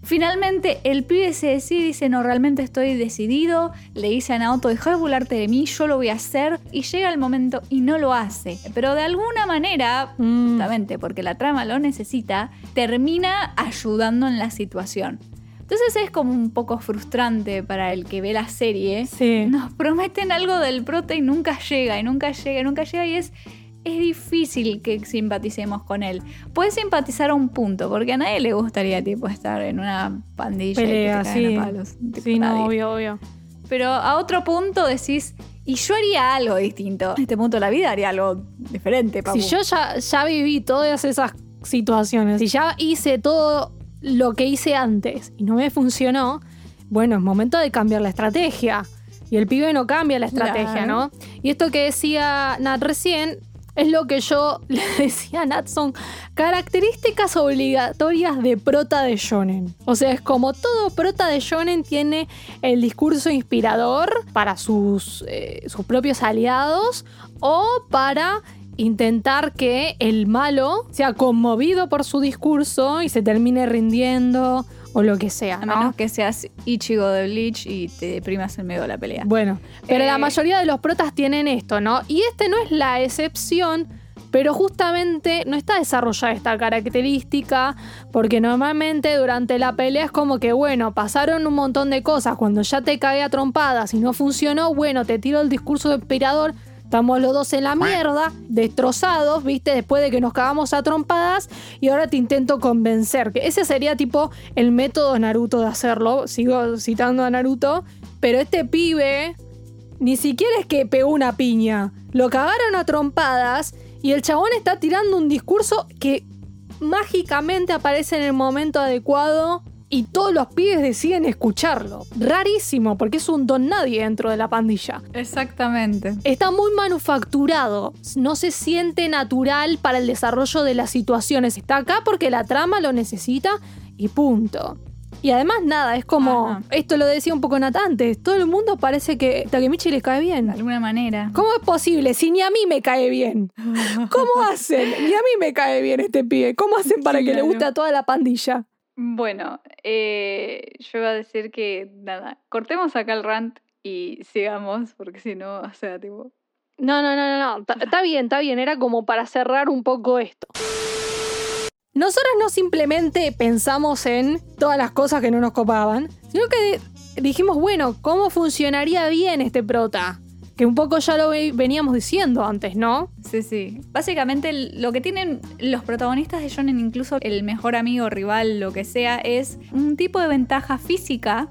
[SPEAKER 2] Finalmente el pibe se decide y dice, no, realmente estoy decidido, le dice a Naoto, deja de burlarte de mí, yo lo voy a hacer, y llega el momento y no lo hace. Pero de alguna manera,
[SPEAKER 1] Mm.
[SPEAKER 2] justamente porque la trama lo necesita, termina ayudando en la situación. Entonces es como un poco frustrante para el que ve la serie.
[SPEAKER 1] Sí.
[SPEAKER 2] Nos prometen algo del prota y nunca llega, y nunca llega, y nunca llega, y es, es difícil que simpaticemos con él. Puedes simpatizar a un punto, porque a nadie le gustaría tipo estar en una pandilla
[SPEAKER 1] Pelea,
[SPEAKER 2] y que te
[SPEAKER 1] sí.
[SPEAKER 2] a palos. Tipo,
[SPEAKER 1] Sí, no, obvio, obvio.
[SPEAKER 2] Pero a otro punto decís, y yo haría algo distinto. En este punto de la vida haría algo diferente, papu.
[SPEAKER 1] Si yo ya, ya viví todas esas situaciones, si ya hice todo lo que hice antes y no me funcionó, bueno, es momento de cambiar la estrategia. Y el pibe no cambia la estrategia,
[SPEAKER 2] Claro.
[SPEAKER 1] ¿no? Y esto que decía Nat recién es lo que yo le decía a Nat, son características obligatorias de prota de shonen. O sea, es como todo prota de shonen tiene el discurso inspirador para sus, eh, sus propios aliados o para intentar que el malo sea conmovido por su discurso y se termine rindiendo o lo que sea,
[SPEAKER 2] A
[SPEAKER 1] ¿no?
[SPEAKER 2] menos que seas Ichigo de Bleach y te deprimas en medio de la pelea.
[SPEAKER 1] Bueno, pero
[SPEAKER 2] Eh.
[SPEAKER 1] la mayoría de los protas tienen esto, ¿no? Y este no es la excepción, pero justamente no está desarrollada esta característica, porque normalmente durante la pelea es como que, bueno, pasaron un montón de cosas, cuando ya te cagué a trompadas y no funcionó, bueno, te tiro el discurso inspirador. Estamos los dos en la mierda, destrozados, ¿viste? Después de que nos cagamos a trompadas y ahora te intento convencer. Que ese sería tipo el método Naruto de hacerlo. Sigo citando a Naruto. Pero este pibe ni siquiera es que pegó una piña. Lo cagaron a trompadas y el chabón está tirando un discurso que mágicamente aparece en el momento adecuado y todos los pibes deciden escucharlo. Rarísimo, porque es un don nadie dentro de la pandilla.
[SPEAKER 2] Exactamente.
[SPEAKER 1] Está muy manufacturado, no se siente natural para el desarrollo de las situaciones. Está acá porque la trama lo necesita y punto. Y además nada, es como,
[SPEAKER 2] Ajá.
[SPEAKER 1] esto lo decía un poco Nat antes, todo el mundo parece que Takemichi le cae
[SPEAKER 2] De
[SPEAKER 1] bien.
[SPEAKER 2] alguna manera.
[SPEAKER 1] ¿Cómo es posible si ni a mí me cae bien? ¿Cómo hacen? Ni a mí me cae bien este pibe. ¿Cómo hacen para que le guste a toda la pandilla?
[SPEAKER 2] Bueno, eh, yo iba a decir que nada, cortemos acá el rant y sigamos, porque si no, o sea, tipo.
[SPEAKER 1] No, no, no, no, no. Está bien, está bien. Era como para cerrar un poco esto. Nosotras no simplemente pensamos en todas las cosas que no nos copaban, sino que dijimos, bueno, ¿cómo funcionaría bien este prota? Que un poco ya lo ve- veníamos diciendo antes, ¿no?
[SPEAKER 2] Sí, sí. Básicamente lo que tienen los protagonistas de Shonen, incluso el mejor amigo, rival, lo que sea, es un tipo de ventaja física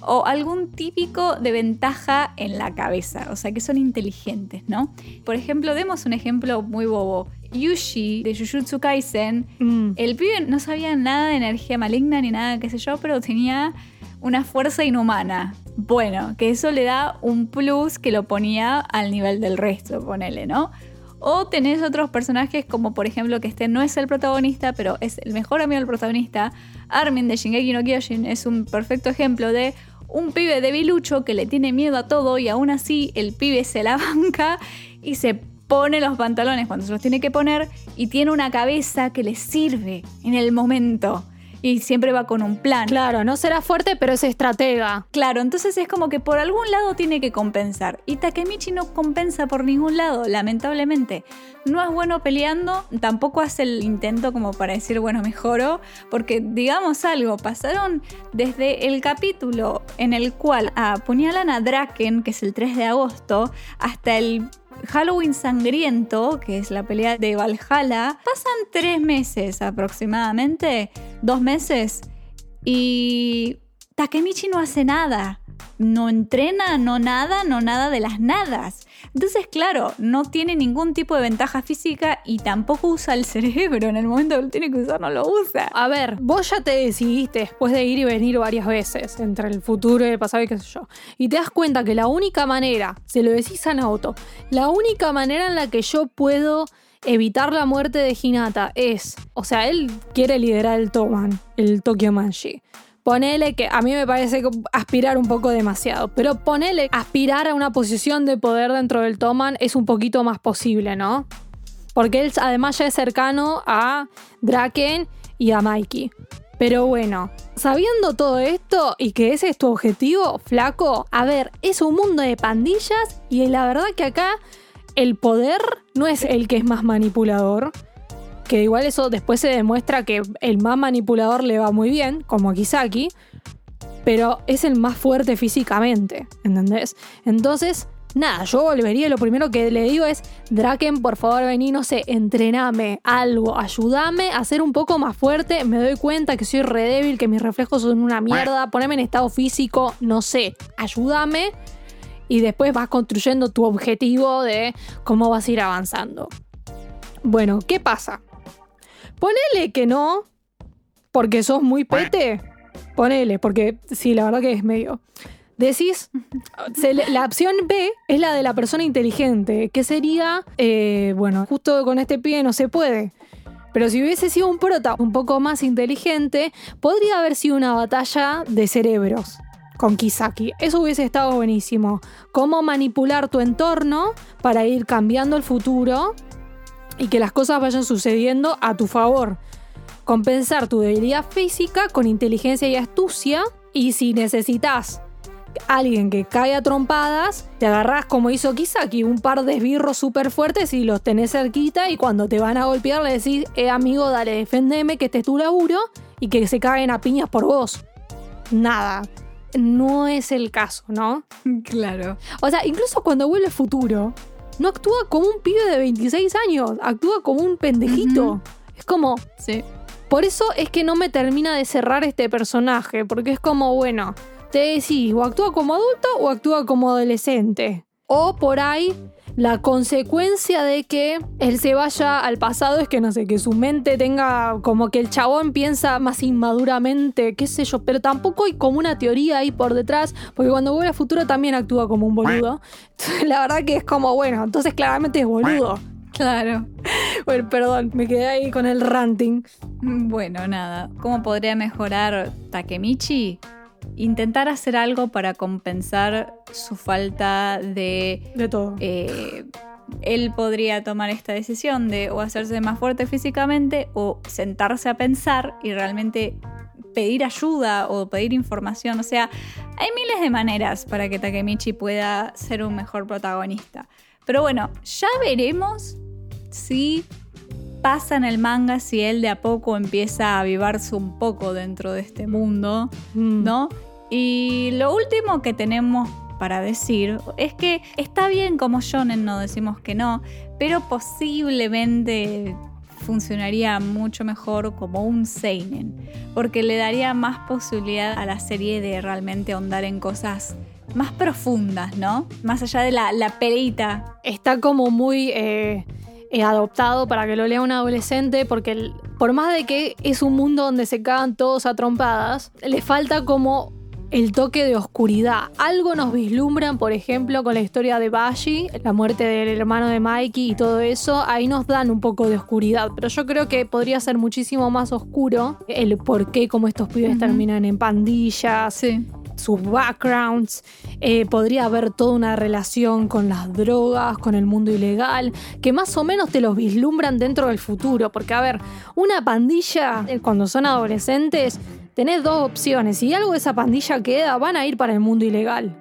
[SPEAKER 2] o algún típico de ventaja en la cabeza. O sea, que son inteligentes, ¿no? Por ejemplo, demos un ejemplo muy bobo. Yushi de Jujutsu Kaisen
[SPEAKER 1] Mm.
[SPEAKER 2] El pibe no sabía nada de energía maligna ni nada, qué sé yo, pero tenía una fuerza inhumana. Bueno, que eso le da un plus que lo ponía al nivel del resto, ponele, ¿no? O tenés otros personajes como por ejemplo que este no es el protagonista, pero es el mejor amigo del protagonista. Armin de Shingeki no Kyojin es un perfecto ejemplo de un pibe debilucho que le tiene miedo a todo y aún así el pibe se la banca y se pone los pantalones cuando se los tiene que poner y tiene una cabeza que le sirve en el momento y siempre va con un plan.
[SPEAKER 1] Claro, no será fuerte, pero es estratega.
[SPEAKER 2] Claro, entonces es como que por algún lado tiene que compensar. Y Takemichi no compensa por ningún lado, lamentablemente. No es bueno peleando, tampoco hace el intento como para decir, bueno, mejoro, porque digamos algo, pasaron desde el capítulo en el cual apuñalan a Draken, que es el 3 de agosto, hasta el Halloween Sangriento, que es la pelea de Valhalla, pasan tres meses aproximadamente, dos meses, y Takemichi no hace nada no entrena, no nada, no nada de las nadas. Entonces, claro, no tiene ningún tipo de ventaja física y tampoco usa el cerebro. En el momento que lo tiene que usar, no lo usa.
[SPEAKER 1] A ver, vos ya te decidiste después de ir y venir varias veces entre el futuro y el pasado y qué sé yo. Y te das cuenta que la única manera, se lo decís a Naoto, la única manera en la que yo puedo evitar la muerte de Hinata es, o sea, él quiere liderar el Toman, el Tokyo Manji. Ponele que a mí me parece aspirar un poco demasiado, pero ponele aspirar a una posición de poder dentro del Toman es un poquito más posible, ¿no? Porque él además ya es cercano a Draken y a Mikey. Pero bueno, sabiendo todo esto y que ese es tu objetivo, flaco, a ver, es un mundo de pandillas y la verdad que acá el poder no es el que es más manipulador, que igual eso después se demuestra que el más manipulador le va muy bien, como a Kisaki, pero es el más fuerte físicamente, ¿entendés? Entonces, nada, yo volvería, lo primero que le digo es, Draken, por favor, vení, no sé, entrename algo, ayúdame a ser un poco más fuerte, me doy cuenta que soy re débil, que mis reflejos son una mierda, poneme en estado físico, no sé, ayúdame y después vas construyendo tu objetivo de cómo vas a ir avanzando. Bueno, ¿qué pasa? Ponele que no, porque sos muy pete. Ponele, porque sí, la verdad que es medio. Decís, la opción B es la de la persona inteligente, que sería, eh, bueno, justo con este pie no se puede. Pero si hubiese sido un prota un poco más inteligente, podría haber sido una batalla de cerebros con Kisaki. Eso hubiese estado buenísimo. Cómo manipular tu entorno para ir cambiando el futuro y que las cosas vayan sucediendo a tu favor. Compensar tu debilidad física con inteligencia y astucia y si necesitas alguien que caiga a trompadas, te agarras como hizo Kisaki, un par de esbirros súper fuertes y los tenés cerquita y cuando te van a golpear le decís, eh amigo, dale, defendeme, que este es tu laburo y que se caguen a piñas por vos. Nada. No es el caso, ¿no?
[SPEAKER 2] Claro.
[SPEAKER 1] O sea, incluso cuando vuelve el futuro, no actúa como un pibe de 26 años, actúa como un pendejito. Es como...
[SPEAKER 2] Sí.
[SPEAKER 1] Por eso es que no me termina de cerrar este personaje, porque es como, bueno, te decís, o actúa como adulto o actúa como adolescente. O por ahí la consecuencia de que él se vaya al pasado es que, no sé, que su mente tenga como que el chabón piensa más inmaduramente, qué sé yo, pero tampoco hay como una teoría ahí por detrás, porque cuando vuelve al futuro también actúa como un boludo. La verdad que es como, bueno, entonces claramente es boludo.
[SPEAKER 2] Claro.
[SPEAKER 1] Bueno, perdón, me quedé ahí con el ranting.
[SPEAKER 2] Bueno, nada. ¿Cómo podría mejorar Takemichi? Intentar hacer algo para compensar su falta de...
[SPEAKER 1] De todo.
[SPEAKER 2] Eh, él podría tomar esta decisión de o hacerse más fuerte físicamente o sentarse a pensar y realmente pedir ayuda o pedir información. O sea, hay miles de maneras para que Takemichi pueda ser un mejor protagonista. Pero bueno, ya veremos si pasa en el manga, si él de a poco empieza a avivarse un poco dentro de este mundo,
[SPEAKER 1] Mm.
[SPEAKER 2] Y lo último que tenemos para decir es que está bien como shonen, no decimos que no, pero posiblemente funcionaría mucho mejor como un seinen, porque le daría más posibilidad a la serie de realmente ahondar en cosas más profundas, ¿no? Más allá de la, la.
[SPEAKER 1] Está como muy eh, eh, adoptado para que lo lea un adolescente, porque por más de que es un mundo donde se cagan todos a trompadas, le falta como el toque de oscuridad. Algo nos vislumbran, por ejemplo, con la historia de Bashi, la muerte del hermano de Mikey y todo eso. Ahí nos dan un poco de oscuridad, pero yo creo que podría ser muchísimo más oscuro el por qué, como estos pibes terminan en pandillas,
[SPEAKER 2] Sí.
[SPEAKER 1] sus backgrounds, eh, podría haber toda una relación con las drogas, con el mundo ilegal, que más o menos te los vislumbran dentro del futuro, porque a ver, una pandilla, eh, cuando son adolescentes, tenés dos opciones, si algo de esa pandilla queda, van a ir para el mundo ilegal.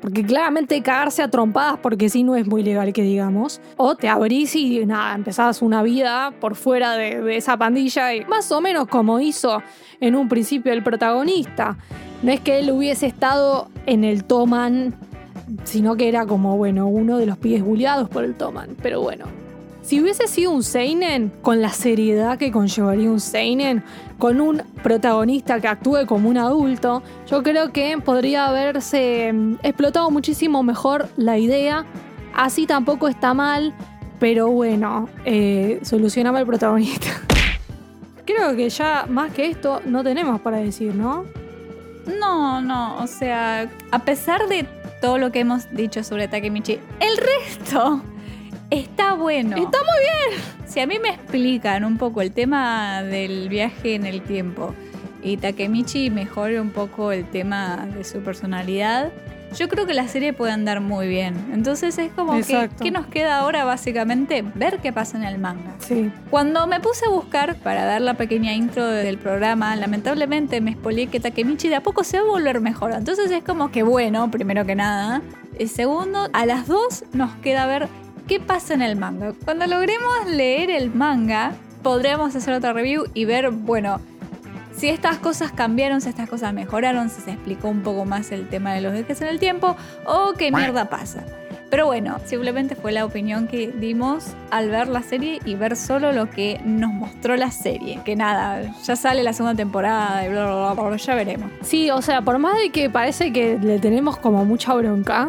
[SPEAKER 1] Porque claramente cagarse a trompadas porque sí no es muy legal que digamos. O te abrís y nada, empezás una vida por fuera de, de esa pandilla y más o menos como hizo en un principio el protagonista. No es que él hubiese estado en el Toman, sino que era como, bueno, uno de los pies bulleados por el Toman. Pero bueno, si hubiese sido un Seinen, con la seriedad que conllevaría un Seinen, con un protagonista que actúe como un adulto, yo creo que podría haberse mm, explotado muchísimo mejor la idea. Así tampoco está mal, pero bueno, eh, solucionaba el protagonista. creo que ya más que esto no tenemos para decir, ¿no?
[SPEAKER 2] No, no, o sea, a pesar de todo lo que hemos dicho sobre Takemichi, el resto está bueno.
[SPEAKER 1] Está muy bien.
[SPEAKER 2] Si a mí me explican un poco el tema del viaje en el tiempo y Takemichi mejore un poco el tema de su personalidad, yo creo que la serie puede andar muy bien. Entonces es como que. ¿qué nos queda ahora básicamente? Ver qué pasa en el manga.
[SPEAKER 1] Sí.
[SPEAKER 2] Cuando me puse a buscar para dar la pequeña intro del programa, lamentablemente me spoileé que Takemichi de a poco se va a volver mejor. Entonces es como que bueno, primero que nada. Y segundo, a las dos nos queda ver qué pasa en el manga. Cuando logremos leer el manga, podremos hacer otra review y ver, bueno, si estas cosas cambiaron, si estas cosas mejoraron, si se explicó un poco más el tema de los viajes en el tiempo o qué mierda pasa. Pero bueno, simplemente fue la opinión que dimos al ver la serie y ver solo lo que nos mostró la serie. Que nada, ya sale la segunda temporada y bla, bla, bla, bla, ya veremos.
[SPEAKER 1] Sí, o sea, por más de que parece que le tenemos como mucha bronca,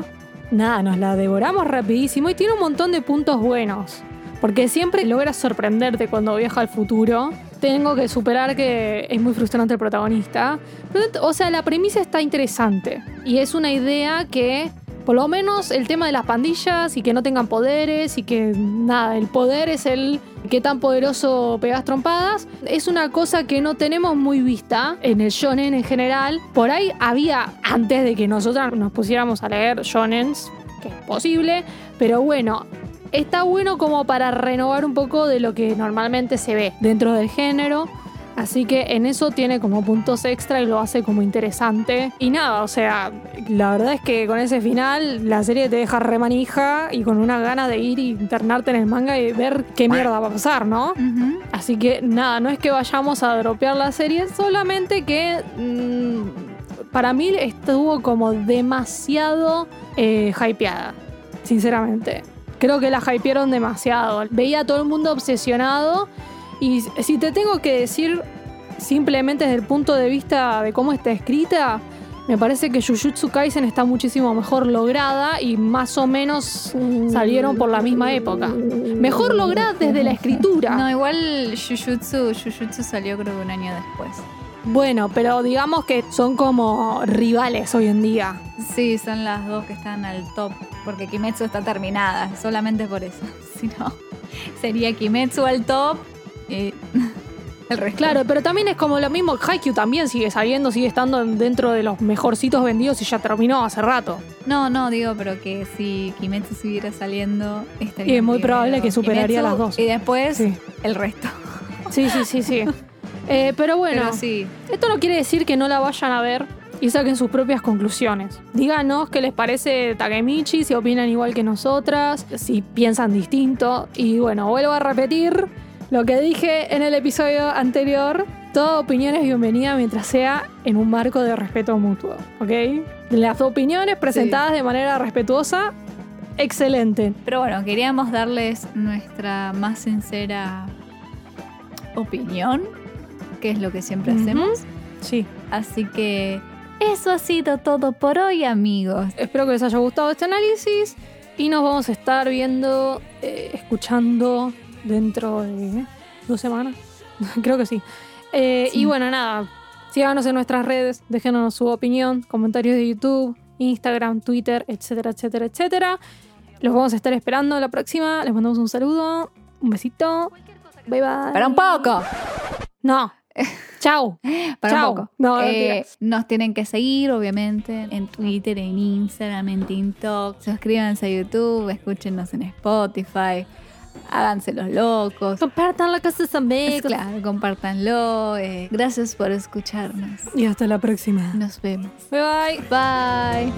[SPEAKER 1] nada, nos la devoramos rapidísimo y tiene un montón de puntos buenos. Porque siempre logra sorprenderte cuando viaja al futuro. Tengo que superar que es muy frustrante el protagonista. Pero, o sea, la premisa está interesante. Y es una idea que, por lo menos, el tema de las pandillas y que no tengan poderes y que, nada, el poder es el qué tan poderoso pegas trompadas. Es una cosa que no tenemos muy vista en el shonen en general. Por ahí había, antes de que nosotras nos pusiéramos a leer shonens, que es posible, pero bueno, está bueno como para renovar un poco de lo que normalmente se ve dentro del género. Así que en eso tiene como puntos extra y lo hace como interesante. Y nada, o sea, la verdad es que con ese final la serie te deja remanija y con una gana de ir y internarte en el manga y ver qué mierda va a pasar, ¿no? Así que nada, no es que vayamos a dropear la serie, solamente que mm, para mí estuvo como demasiado eh, hypeada, sinceramente. Creo que la hypearon demasiado. Veía a todo el mundo obsesionado y si te tengo que decir simplemente desde el punto de vista de cómo está escrita, me parece que Jujutsu Kaisen está muchísimo mejor lograda y más o menos salieron por la misma época. Mejor lograda desde la escritura.
[SPEAKER 2] No, igual Jujutsu, Jujutsu salió creo que un año después.
[SPEAKER 1] Bueno, pero digamos que son como rivales hoy en día.
[SPEAKER 2] Sí, son las dos que están al top, porque Kimetsu está terminada, solamente por eso. Si no, sería Kimetsu al top el resto.
[SPEAKER 1] Claro, pero también es como lo mismo. Haikyuu también sigue saliendo, sigue estando dentro de los mejorcitos vendidos y ya terminó hace rato.
[SPEAKER 2] No, no, digo, pero que si Kimetsu siguiera saliendo, estaría
[SPEAKER 1] Y es muy probable que superaría
[SPEAKER 2] Kimetsu
[SPEAKER 1] las dos.
[SPEAKER 2] Y después
[SPEAKER 1] Sí.
[SPEAKER 2] el resto.
[SPEAKER 1] Sí, sí, sí, sí. Eh, pero bueno,
[SPEAKER 2] Pero sí,
[SPEAKER 1] esto no quiere decir que no la vayan a ver y saquen sus propias conclusiones. Díganos qué les parece Takemichi, si opinan igual que nosotras, si piensan distinto. Y bueno, vuelvo a repetir lo que dije en el episodio anterior. Toda opinión es bienvenida mientras sea en un marco de respeto mutuo, ¿ok? Las opiniones presentadas de manera respetuosa, excelente.
[SPEAKER 2] Pero bueno, queríamos darles nuestra más sincera opinión, que es lo que siempre hacemos.
[SPEAKER 1] Sí.
[SPEAKER 2] Así que eso ha sido todo por hoy, amigos.
[SPEAKER 1] Espero que les haya gustado este análisis y nos vamos a estar viendo, eh, escuchando dentro de dos semanas. Creo que sí. Eh,
[SPEAKER 2] Sí.
[SPEAKER 1] Y bueno, nada, síganos en nuestras redes, déjenos su opinión, comentarios de YouTube, Instagram, Twitter, etcétera, etcétera, etcétera. Los vamos a estar esperando la próxima. Les mandamos un saludo, un besito. Bye bye.
[SPEAKER 2] Para un poco.
[SPEAKER 1] No, Chau.
[SPEAKER 2] Para un poco.
[SPEAKER 1] No,
[SPEAKER 2] Eh, nos tienen que seguir, obviamente, en Twitter, en Instagram, en TikTok. Suscríbanse a YouTube, escúchenos en Spotify. Háganse los locos.
[SPEAKER 1] Compartanlo con sus amigos.
[SPEAKER 2] Claro, compártanlo. eh, gracias por escucharnos.
[SPEAKER 1] Y hasta la próxima.
[SPEAKER 2] Nos vemos.
[SPEAKER 1] Bye bye.
[SPEAKER 2] Bye.